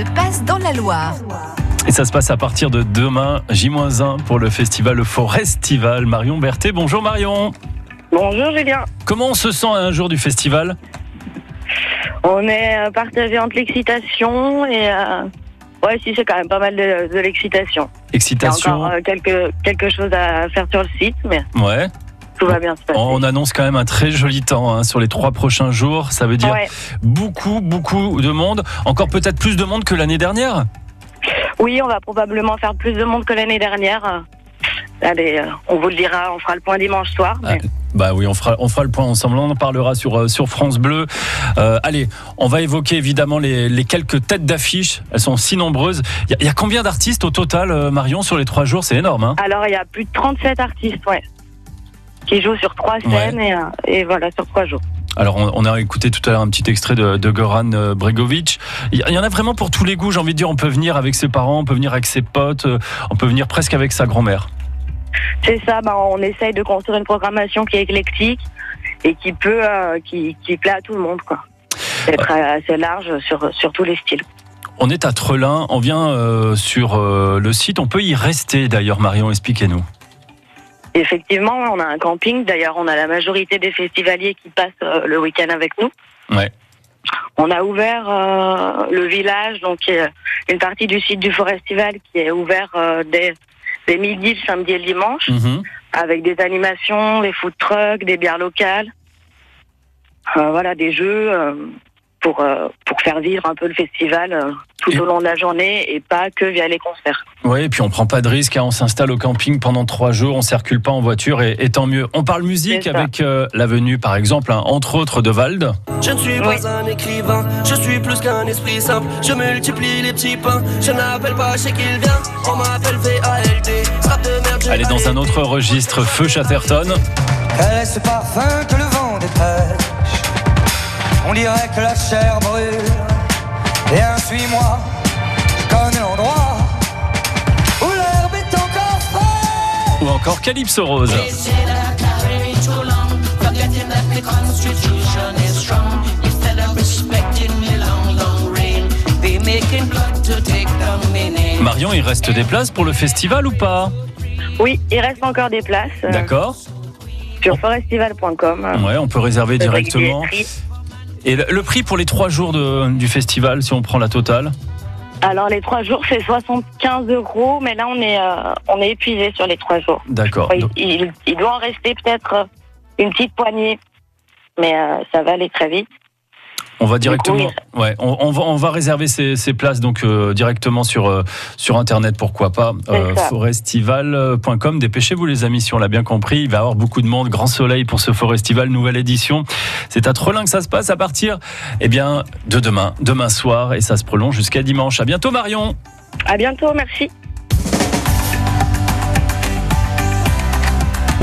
se passe dans la Loire. Et ça se passe à partir de demain, J-1 pour le festival le Forestival. Marion Berthet, bonjour Marion. Bonjour Julien. Comment on se sent à un jour du festival? On est euh, partagé entre l'excitation et euh, ouais, si c'est quand même pas mal de, de l'excitation. Il y a Excitation encore euh, quelque quelque chose à faire sur le site, mais Ouais. Tout va bien se passer. On annonce quand même un très joli temps hein, sur les trois prochains jours. Ça veut dire Ouais. beaucoup, beaucoup de monde. Encore peut-être plus de monde que l'année dernière Oui, on va probablement faire plus de monde que l'année dernière. Allez, euh, on vous le dira, on fera le point dimanche soir. mais- Bah oui, on fera, on fera le point ensemble. On en parlera sur, euh, sur France Bleu. Euh, allez, on va évoquer évidemment les, les quelques têtes d'affiche. Elles sont si nombreuses. Il y, a- il y a combien d'artistes au total, Marion, sur les trois jours? C'est énorme. Hein Alors, il y a plus de 37 artistes, ouais, qui jouent sur trois scènes et, euh, et voilà, sur trois jours. Alors, on, on a écouté tout à l'heure un petit extrait de, de Goran euh, Bregovic. Il y, en a vraiment pour tous les goûts, j'ai envie de dire. On peut venir avec ses parents, on peut venir avec ses potes, euh, on peut venir presque avec sa grand-mère. C'est ça, bah, on essaye de construire une programmation qui est éclectique et qui peut, euh, qui, qui plaît à tout le monde, quoi. Être assez large sur, sur tous les styles. On est à Trelin, on vient euh, sur euh, le site. On peut y rester d'ailleurs, Marion, expliquez-nous. Effectivement, on a un camping. D'ailleurs, on a la majorité des festivaliers qui passent euh, le week-end avec nous. Ouais. On a ouvert euh, le village, donc euh, une partie du site du Forestival qui est ouvert euh, dès, dès midi, le samedi et le dimanche, Mhm. avec des animations, des food trucks, des bières locales, euh, voilà, des jeux euh, pour euh, pour faire vivre un peu le festival euh, tout Et- au long de la journée et pas que via les concerts. Oui, et puis on prend pas de risque, hein, on s'installe au camping pendant trois jours, on circule pas en voiture et, et tant mieux. On parle musique avec euh, la venue, par exemple, hein, entre autres de Vald. Je ne suis Oui. pas un écrivain, je suis plus qu'un esprit simple. Je multiplie les petits pains, je n'appelle pas chez qui il vient. On m'appelle VALD, Elle est dans un autre registre, Feu Chatterton. Quel est ce parfum que le vent dépêche? On dirait que la chair brûle. Viens, suis-moi, je connais l'endroit où l'herbe est encore fraîche. Ou encore Calypso Rose. Marion, il reste des places pour le festival ou pas? Oui, il reste encore des places euh, D'accord. sur forestival.com. Ouais, on peut réserver directement. Et le, prix pour les trois jours de- du festival, si on prend la totale Alors les trois jours c'est 75 euros, mais là on est euh, on est épuisé sur les trois jours. D'accord. Il, il doit en rester peut-être une petite poignée, mais euh, ça va aller très vite. On va directement. Ouais, on, on va, on va réserver ces, ces places donc euh, directement sur euh, sur internet, pourquoi pas. Ça. forestival.com. Dépêchez-vous les amis, si on l'a bien compris. Il va y avoir beaucoup de monde. Grand soleil pour ce Forestival, nouvelle édition. C'est à Trelin que ça se passe à partir, eh bien, de demain, demain soir, et ça se prolonge jusqu'à dimanche. À bientôt Marion. À bientôt, merci.